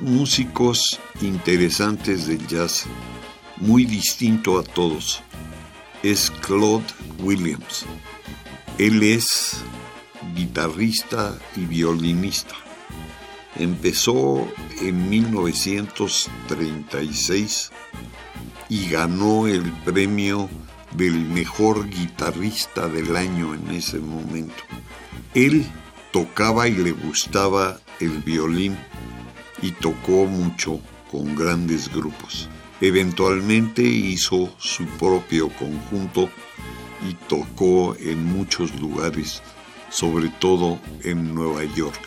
Músicos interesantes del jazz, muy distinto a todos, es Claude Williams. Él es guitarrista y violinista. Empezó en 1936 y ganó el premio del mejor guitarrista del año en ese momento. Él tocaba y le gustaba el violín y tocó mucho con grandes grupos. Eventualmente hizo su propio conjunto y tocó en muchos lugares, sobre todo en Nueva York.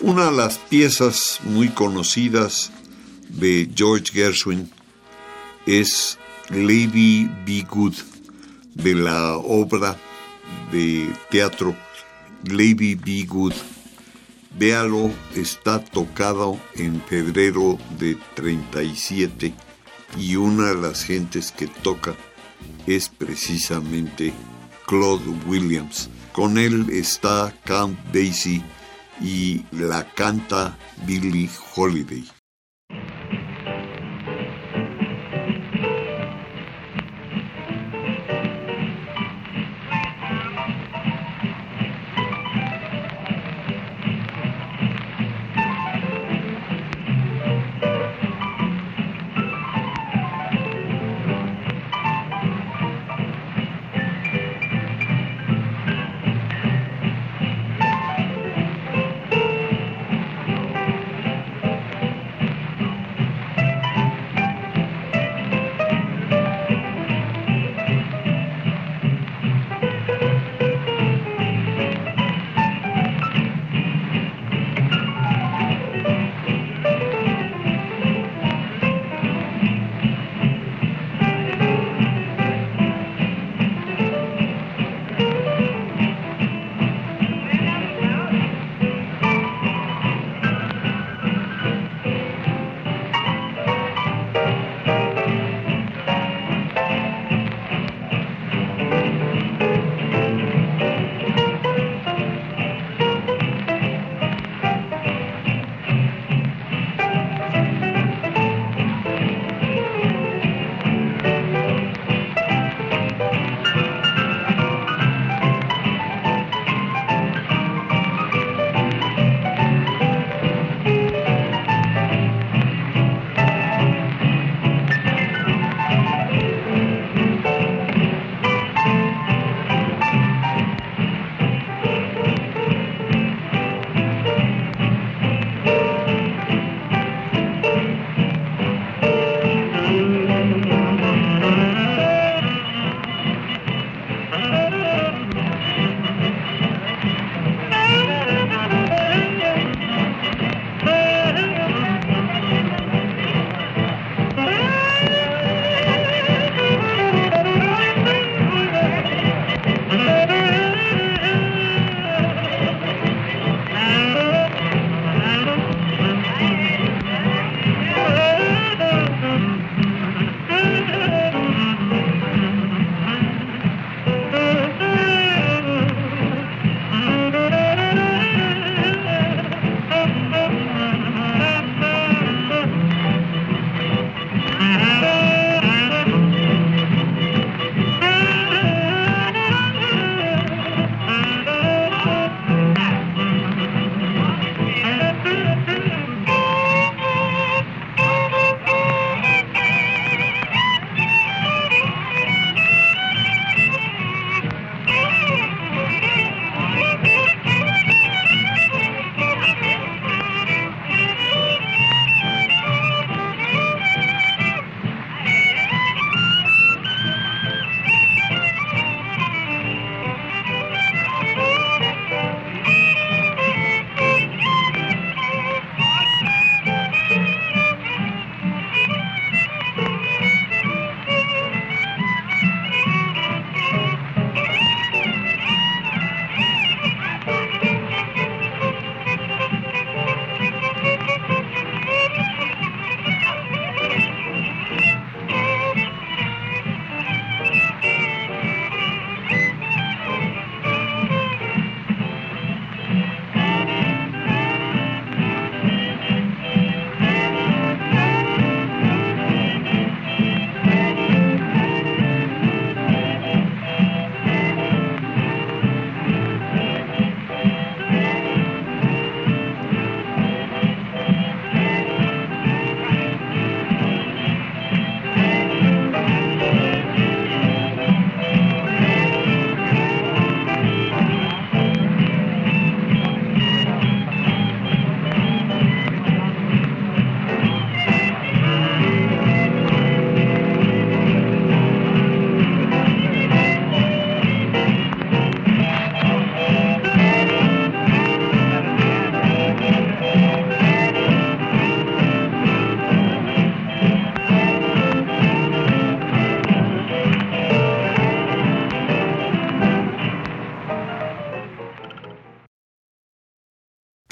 Una de las piezas muy conocidas de George Gershwin es Lady Be Good, de la obra de teatro Lady Be Good. Véalo, está tocado en febrero de 37 y una de las gentes que toca es precisamente Claude Williams. Con él está Count Basie y la canta Billie Holiday.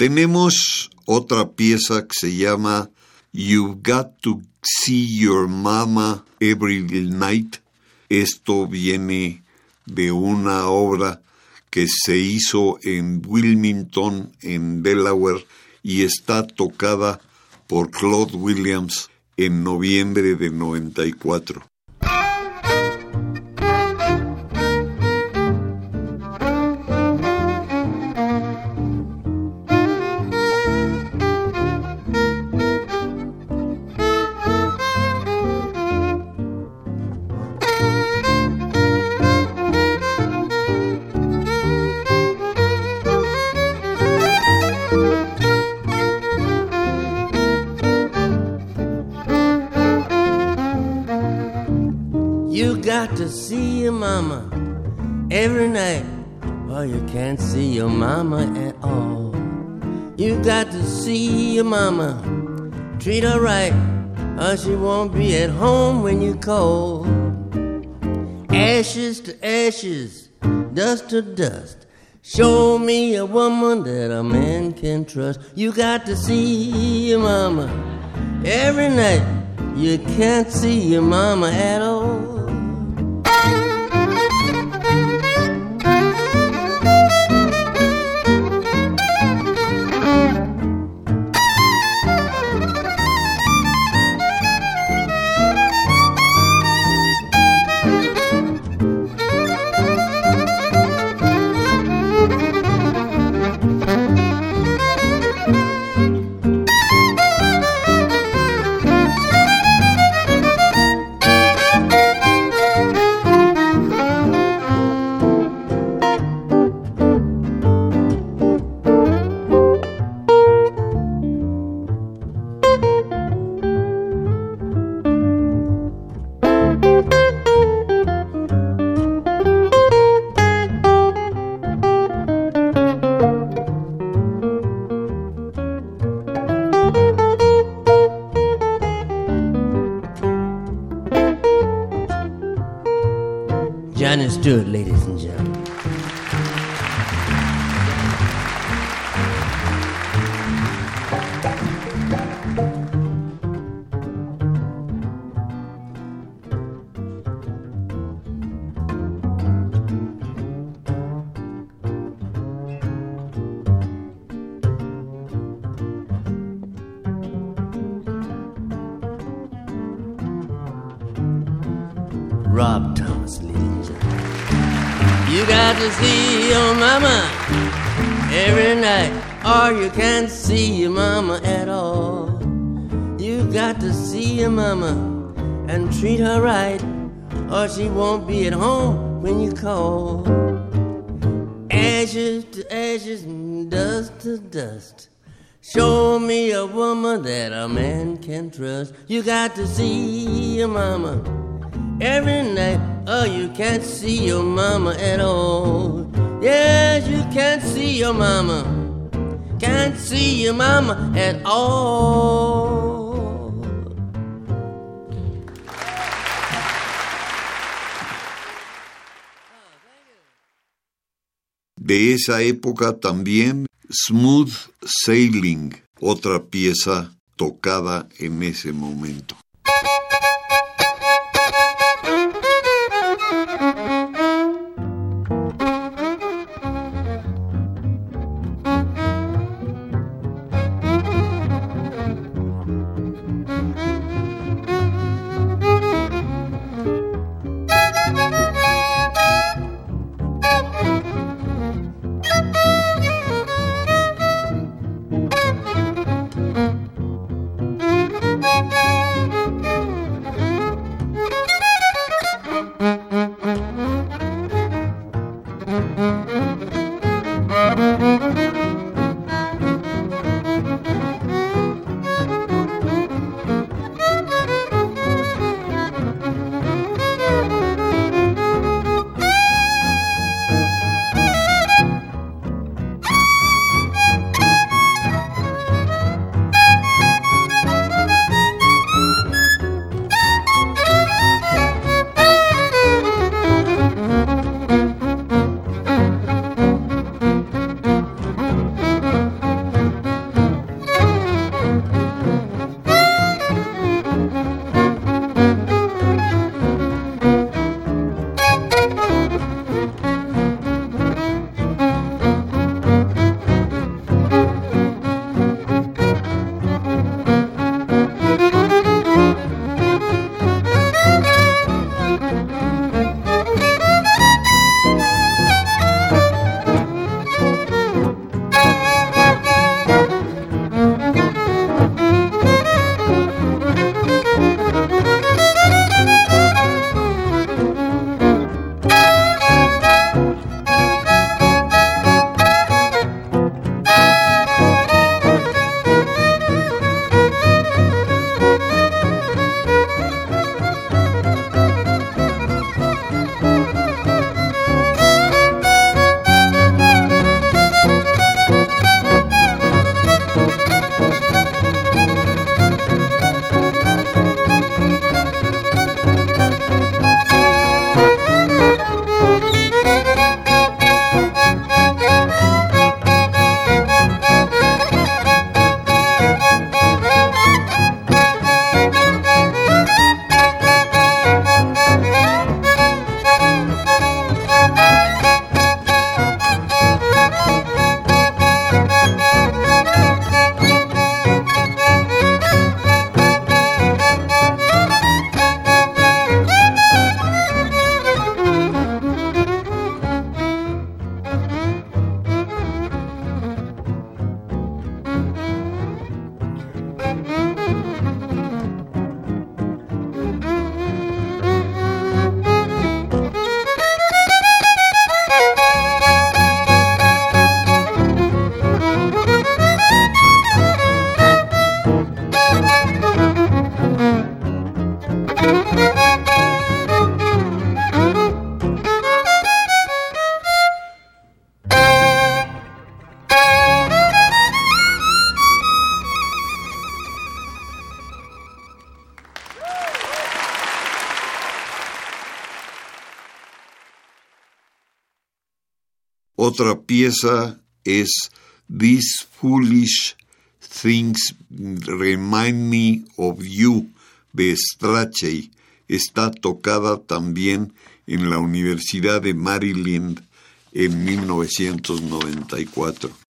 Tenemos otra pieza que se llama You've Got to See Your Mama Every Night. Esto viene de una obra que se hizo en Wilmington, en Delaware, y está tocada por Claude Williams en noviembre de 94. Mama. Treat her right, or she won't be at home when you call. Ashes to ashes, dust to dust. Show me a woman that a man can trust. You got to see your mama every night. You can't see your mama at all. She won't be at home when you call. Ashes to ashes and dust to dust. Show me a woman that a man can trust. You got to see your mama every night. Oh, you can't see your mama at all. Yes, you can't see your mama. Can't see your mama at all. De esa época también Smooth Sailing, otra pieza tocada en ese momento. Otra pieza es These Foolish Things Remind Me of You de Strachey. Está tocada también en la Universidad de Maryland en 1994.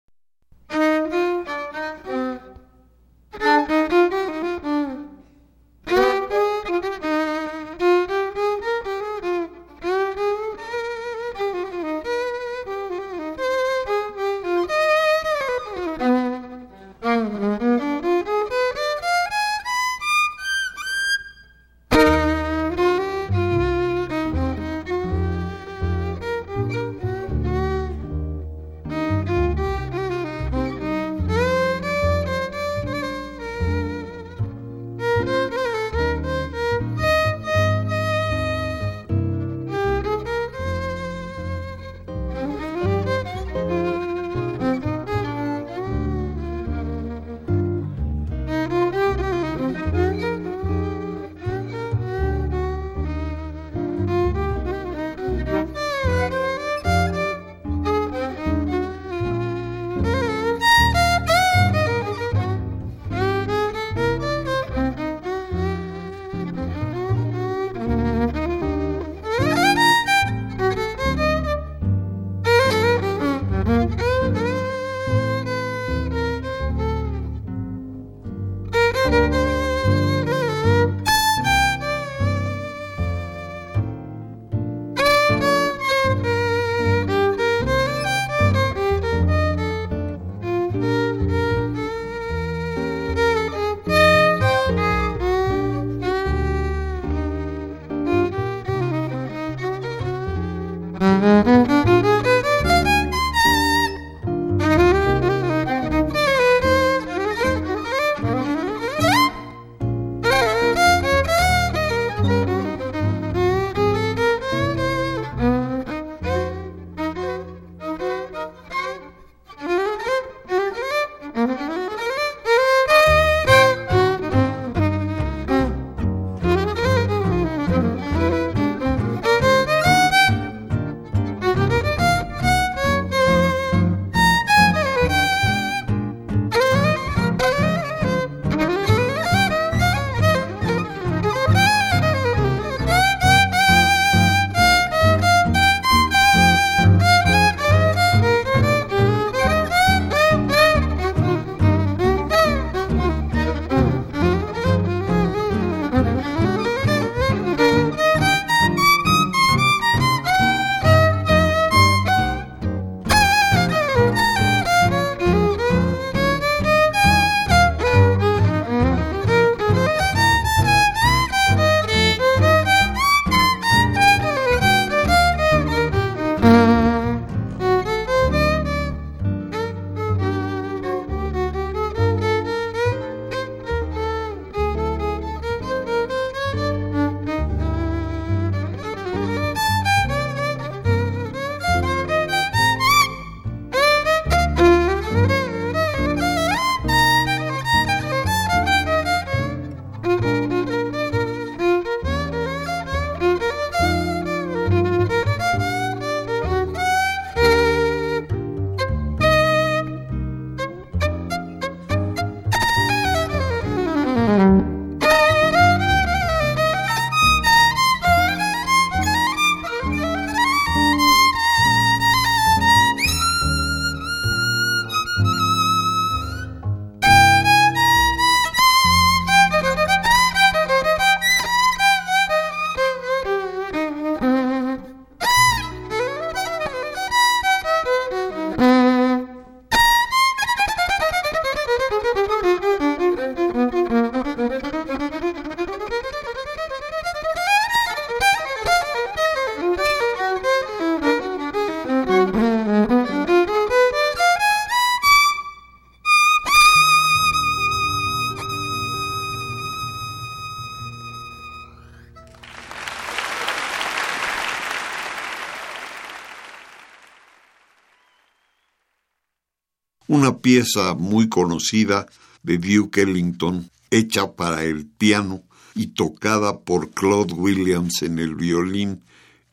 Pieza muy conocida de Duke Ellington, hecha para el piano y tocada por Claude Williams en el violín,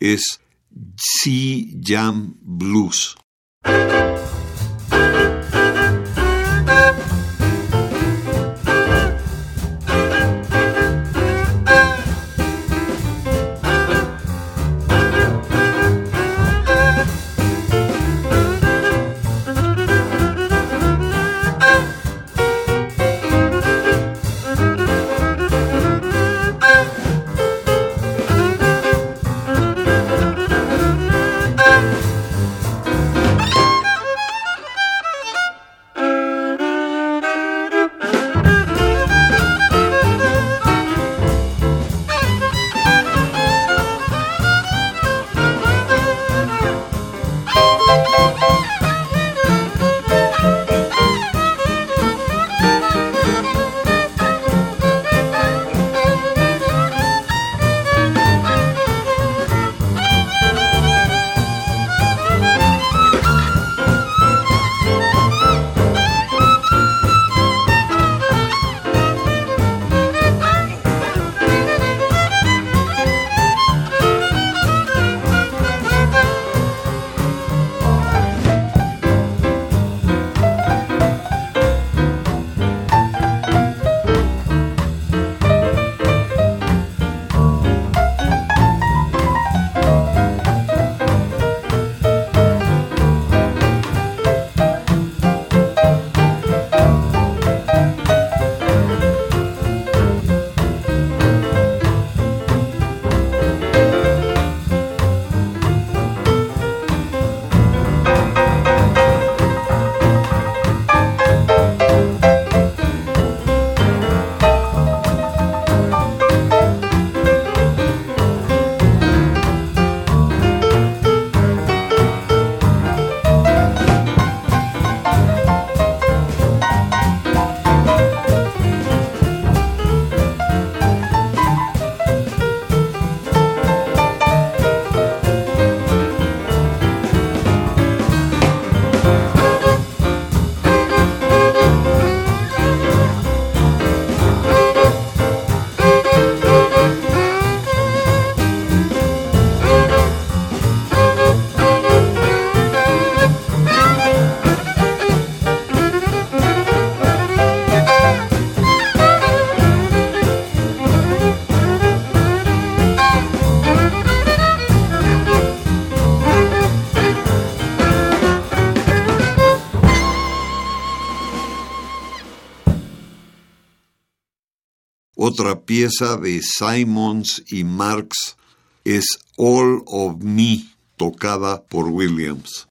es Sea Jam Blues. Otra pieza de Simons y Marx es All of Me, tocada por Williams.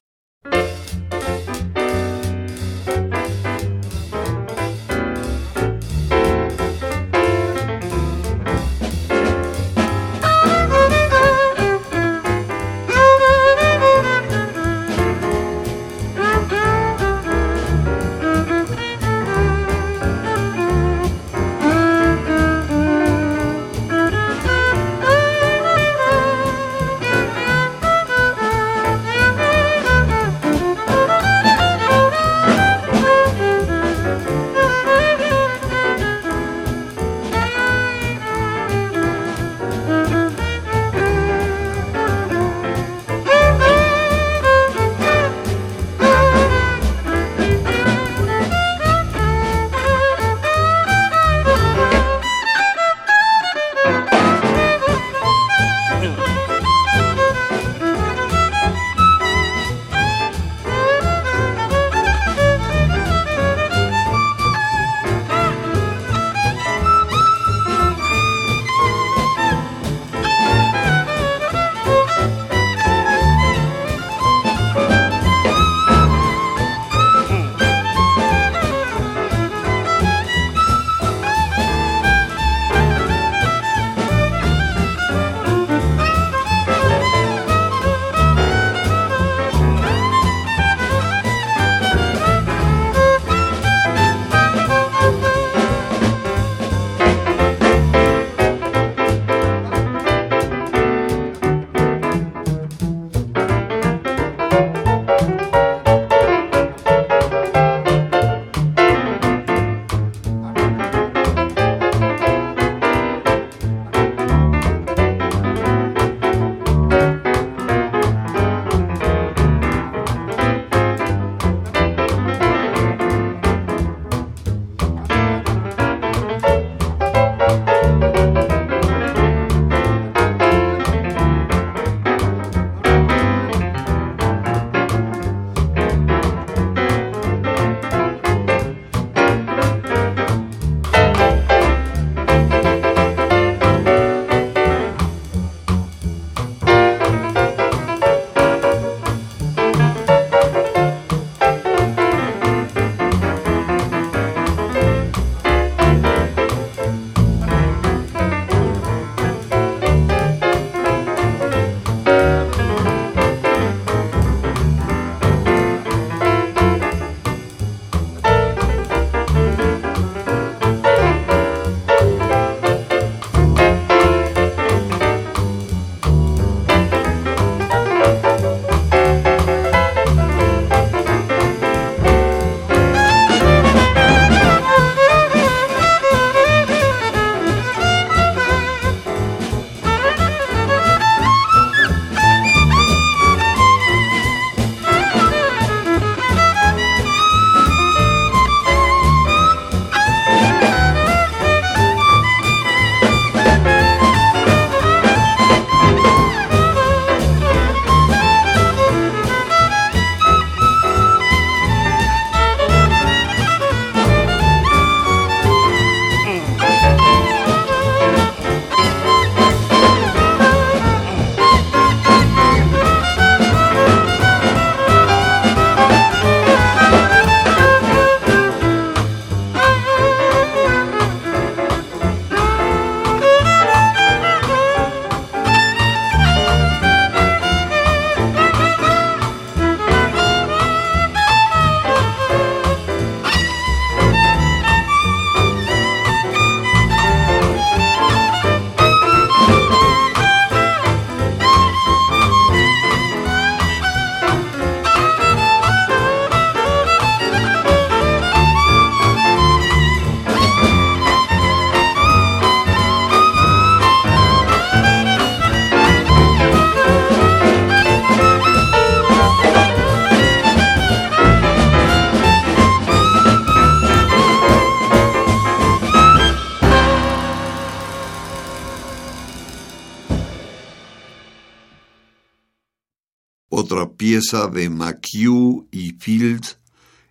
Pieza de McHugh y Fields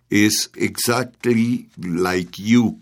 es Exactly Like You.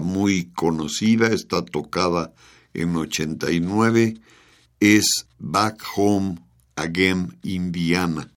Muy conocida, está tocada en 89, es Back Home Again, Indiana.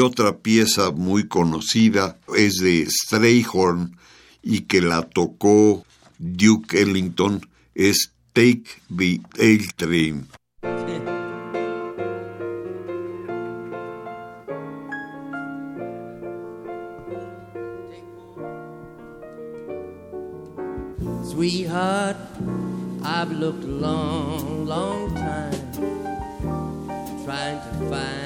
Otra pieza muy conocida es de Strayhorn y que la tocó Duke Ellington es Take the Ale Train. Sweetheart, I've looked a long, long time trying to find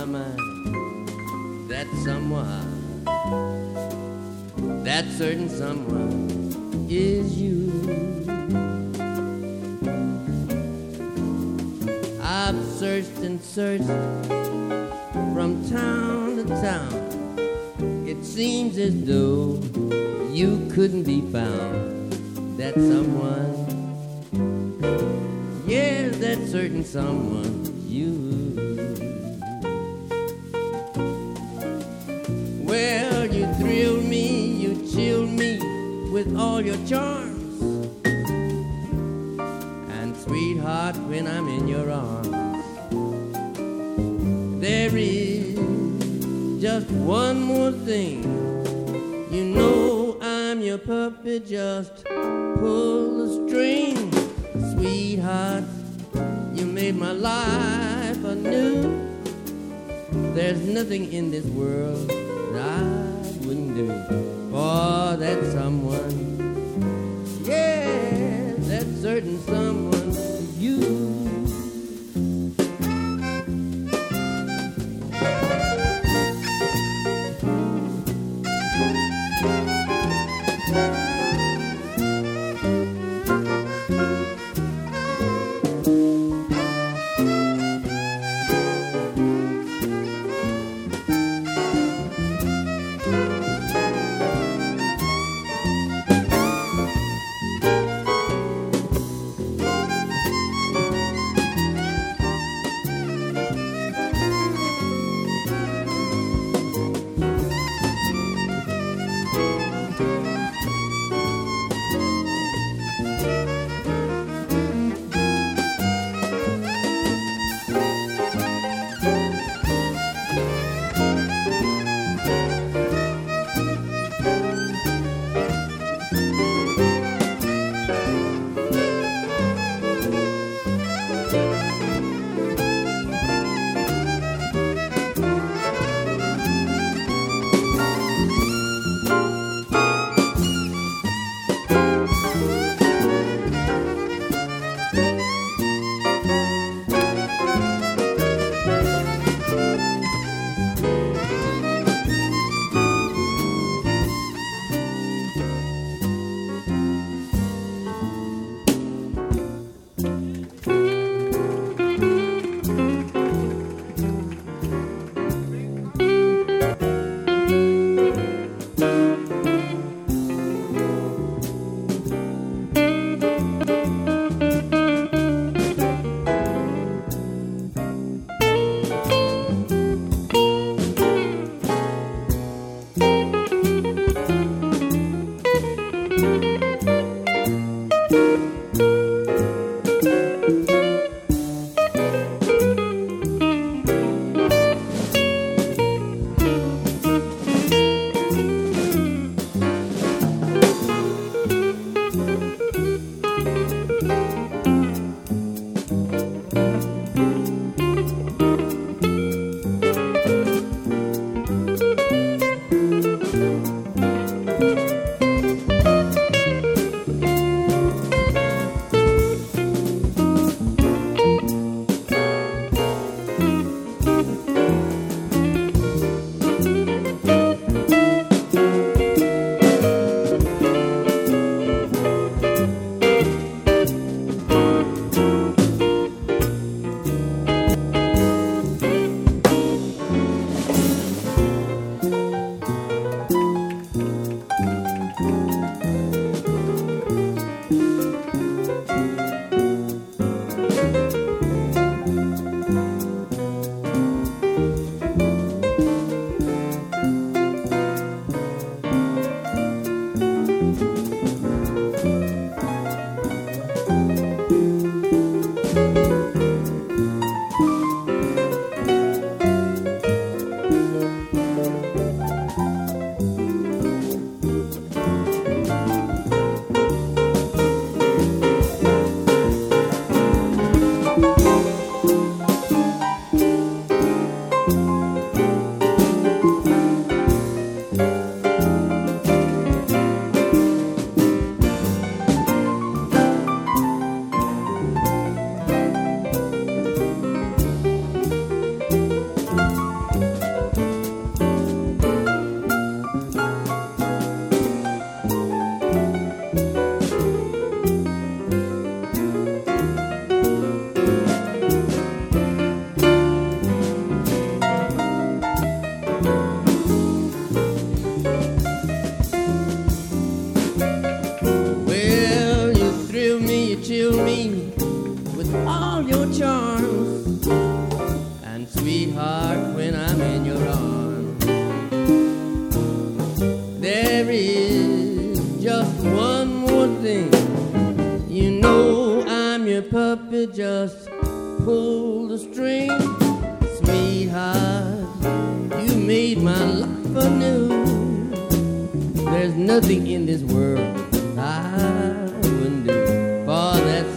That someone, that certain someone is you. I've searched and searched from town to town. It seems as though you couldn't be found. That someone, yeah, that certain someone, all your charms. And sweetheart, when I'm in your arms, there is just one more thing. You know I'm your puppet, just pull the string. Sweetheart, you made my life anew. There's nothing in this world that I wouldn't do for that someone. some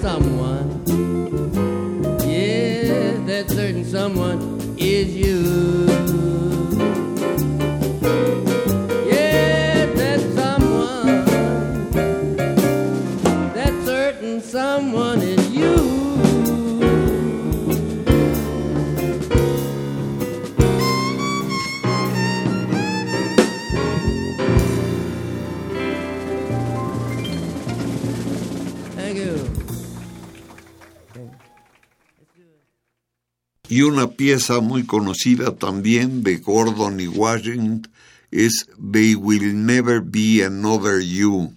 someone. Yeah, that certain someone is you. Y una pieza muy conocida también de Gordon y Washington es They Will Never Be Another You.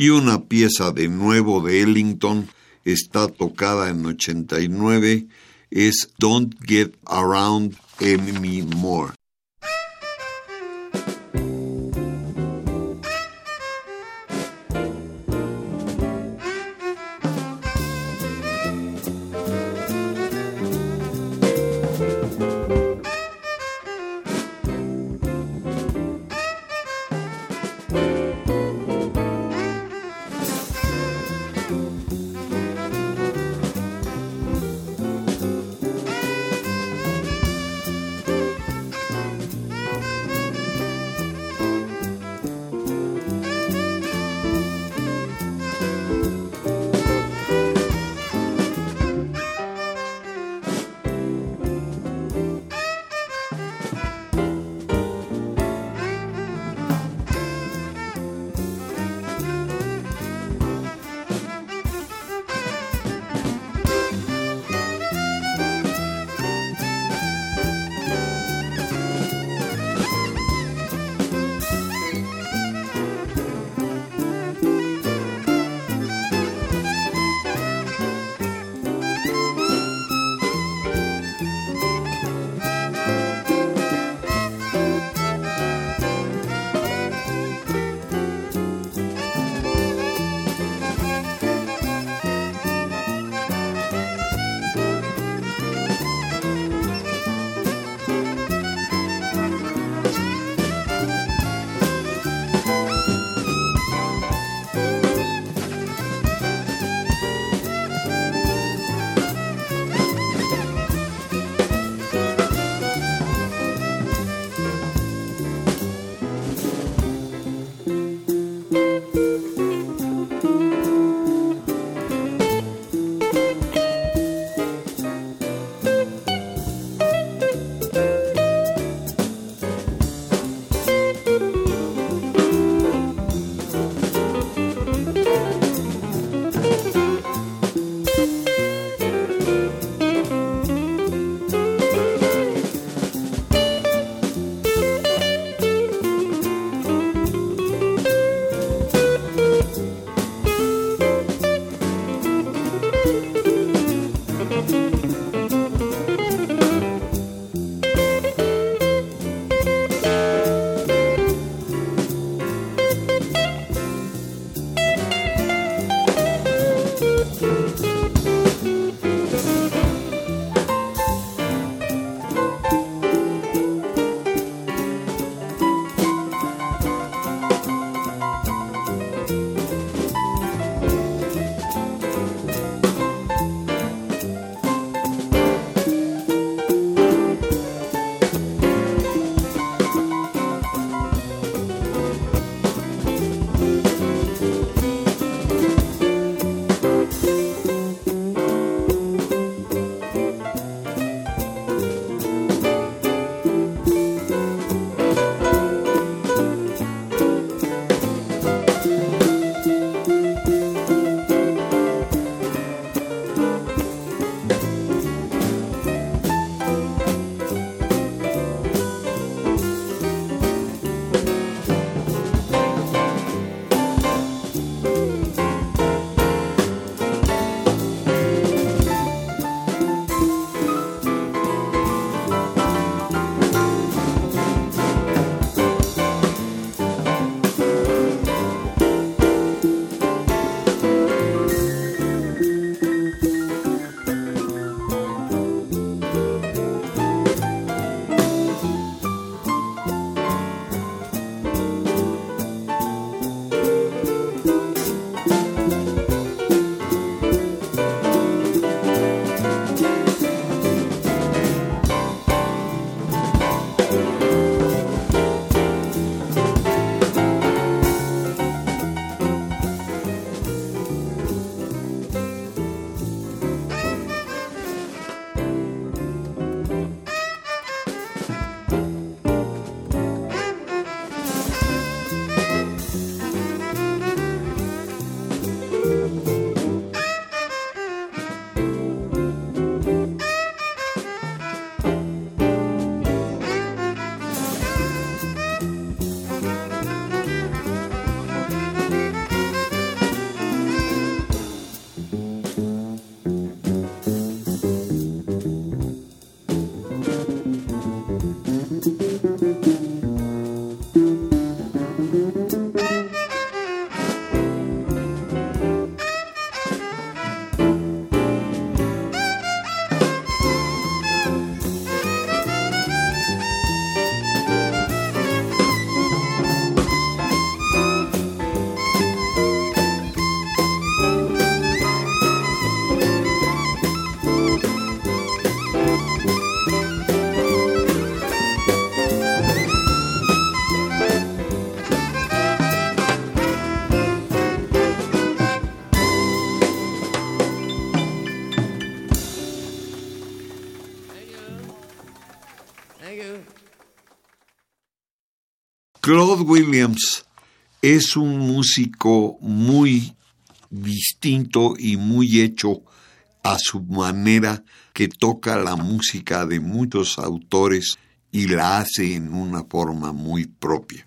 Y una pieza de nuevo de Ellington está tocada en 89, es Don't Get Around Anymore. Claude Williams es un músico muy distinto y muy hecho a su manera que toca la música de muchos autores y la hace en una forma muy propia.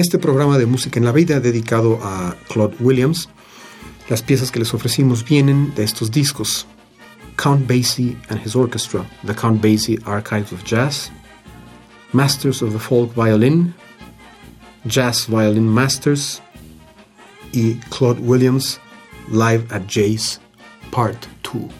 Este programa de Música en la Vida dedicado a Claude Williams, las piezas que les ofrecimos vienen de estos discos. Count Basie and His Orchestra, The Count Basie Archives of Jazz, Masters of the Folk Violin, Jazz Violin Masters y Claude Williams Live at Jay's Part 2.